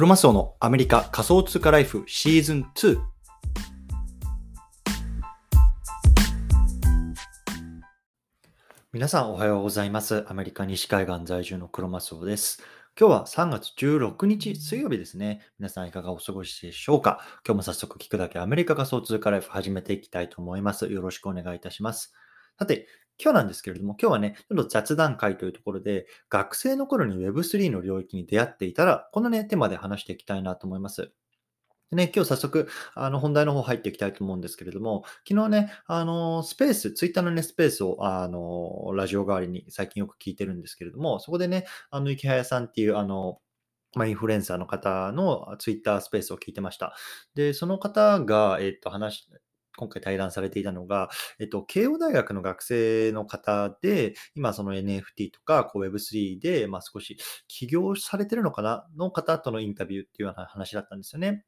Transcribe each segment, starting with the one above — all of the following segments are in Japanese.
クロマスオのアメリカ仮想通貨ライフシーズン2。皆さんおはようございます。アメリカ西海岸在住のクロマスオです。今日は3月16日水曜日ですね。皆さんいかがお過ごしでしょうか？今日も早速聞くだけアメリカ仮想通貨ライフ始めていきたいと思います。よろしくお願いいたします。さて、今日なんですけれども、今日はね、ちょっと雑談会というところで、学生の頃に Web3 の領域に出会っていたら、このね、テーマで話していきたいなと思います。でね、今日早速、あの、本題の方入っていきたいと思うんですけれども、昨日ね、あの、スペース、ツイッターのね、スペースを、あの、ラジオ代わりに最近よく聞いてるんですけれども、そこでね、あの、池早さんっていう、あの、まあ、インフルエンサーの方のツイッタースペースを聞いてました。で、その方が、えっと、話、今回対談されていたのが、えっと、慶応大学の学生の方で、今その NFT とかこう Web3 で、まあ、少し起業されてるのかなの方とのインタビューっていうような話だったんですよね。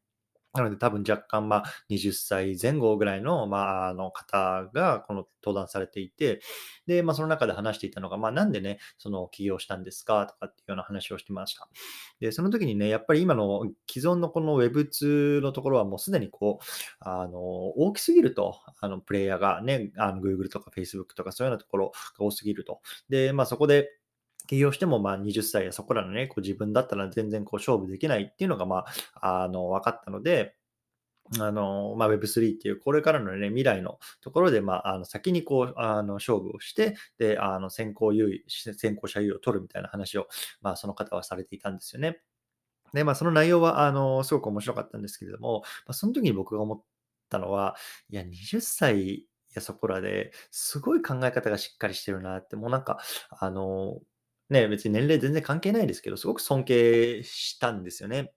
なので多分若干まあ20歳前後ぐらいの,、まあ、あの方がこの登壇されていて、で、まあその中で話していたのが、まあなんでね、その起業したんですか？とかっていうような話をしてました。で、その時にね、やっぱり今の既存のこの Web2 のところはもうすでにこう、あの、大きすぎると、あの、プレイヤーがね、あの Google とか Facebook とかそういうようなところが多すぎると。で、まあそこで、起業してもまあ20歳やそこらのね、こう自分だったら全然こう勝負できないっていうのがまあ、あの、分かったので、あの、まあ、Web3 っていう、これからのね、未来のところで、まあ、あの、先にこう、あの、勝負をして、で、あの、先行優位、先行者優位を取るみたいな話を、まあ、その方はされていたんですよね。で、まあ、その内容は、あの、すごく面白かったんですけれども、まあ、その時に僕が思ったのは、いや、20歳やそこらですごい考え方がしっかりしてるなって、もうなんか、あの、ね、別に年齢全然関係ないですけど、すごく尊敬したんですよね。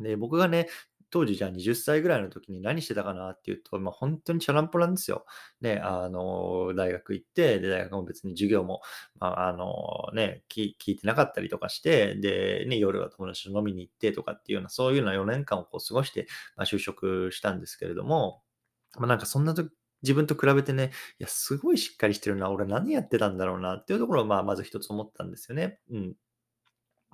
で、僕がね、当時じゃあ20歳ぐらいの時に何してたかなっていうと、まあ、本当にチャランポランですよ。ね、あの、大学行って、で、大学も別に授業も、まあ、あの、ね、聞いてなかったりとかして、で、ね、夜は友達と飲みに行ってとかっていうような、そういうような4年間をこう過ごして、まあ、就職したんですけれども、まあ、なんかそんな時、自分と比べてね、いや、すごいしっかりしてるな、俺何やってたんだろうなっていうところを、まあ、まず一つ思ったんですよね。うん。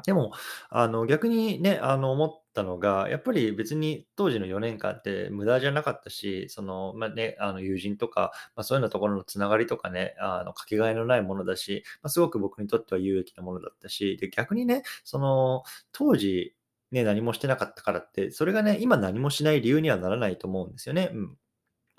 でも、あの、逆にね、あの、思ったのが、やっぱり別に当時の4年間って無駄じゃなかったし、その、まあね、あの、友人とか、まあ、そういうようなところのつながりとかね、あの、かけがえのないものだし、まあ、すごく僕にとっては有益なものだったし、で、逆にね、その、当時、ね、何もしてなかったからって、それがね、今何もしない理由にはならないと思うんですよね。うん。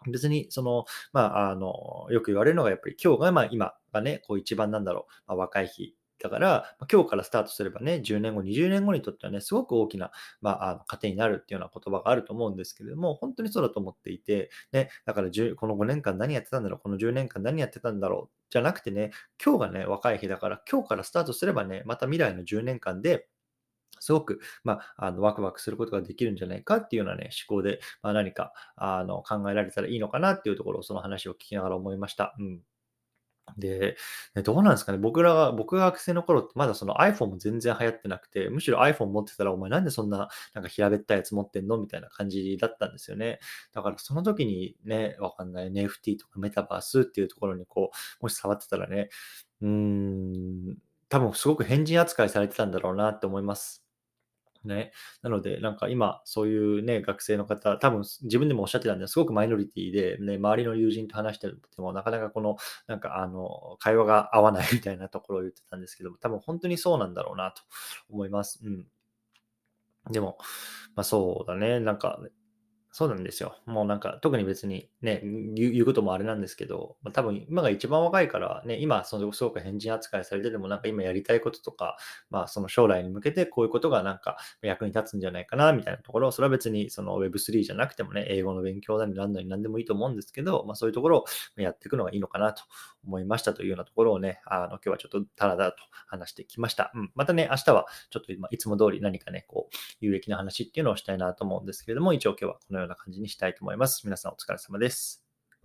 別に、その、まあ、あの、よく言われるのが、やっぱり今日が、まあ、今がね、こう一番なんだろう、まあ、若い日だから、今日からスタートすればね、10年後、20年後にとってはね、すごく大きな、まあ、あの糧になるっていうような言葉があると思うんですけれども、本当にそうだと思っていて、ね、だからこの5年間何やってたんだろう、この10年間何やってたんだろう、じゃなくてね、今日がね、若い日だから、今日からスタートすればね、また未来の10年間で、すごく、まあ、あのワクワクすることができるんじゃないかっていうようなね、思考で、まあ、何かあの考えられたらいいのかなっていうところを、その話を聞きながら思いました。うん。で、どうなんですかね。僕らが、僕が学生の頃ってまだその iPhone も全然流行ってなくて、むしろ iPhone 持ってたら、お前なんでそんな、なんか平べったいやつ持ってんの？みたいな感じだったんですよね。だからその時にね、わかんない NFT とかメタバースっていうところにこう、もし触ってたらね、うーん、多分すごく変人扱いされてたんだろうなって思います。ね。なので、なんか今、そういうね、学生の方、多分自分でもおっしゃってたんですごくマイノリティで、ね、周りの友人と話してても、なかなかこの、なんかあの、会話が合わないみたいなところを言ってたんですけども、多分本当にそうなんだろうなと思います。うん。でも、まあそうだね、なんか、そうなんですよ。もうなんか、特に別にね、言う言うこともあれなんですけど、まあ、多分今が一番若いからね、今、そのすごく変人扱いされてても、なんか今やりたいこととか、まあその将来に向けてこういうことがなんか役に立つんじゃないかな、みたいなところ、それは別にその Web3 じゃなくてもね、英語の勉強なり何なり何でもいいと思うんですけど、まあそういうところをやっていくのがいいのかなと思いましたというようなところをね、あの今日はちょっとダラダラと話してきました。うん。またね、明日はちょっと今いつも通り何かね、こう、有益な話っていうのをしたいなと思うんですけれども、一応今日はこのような感じにしたいと思います。皆さんお疲れ様です。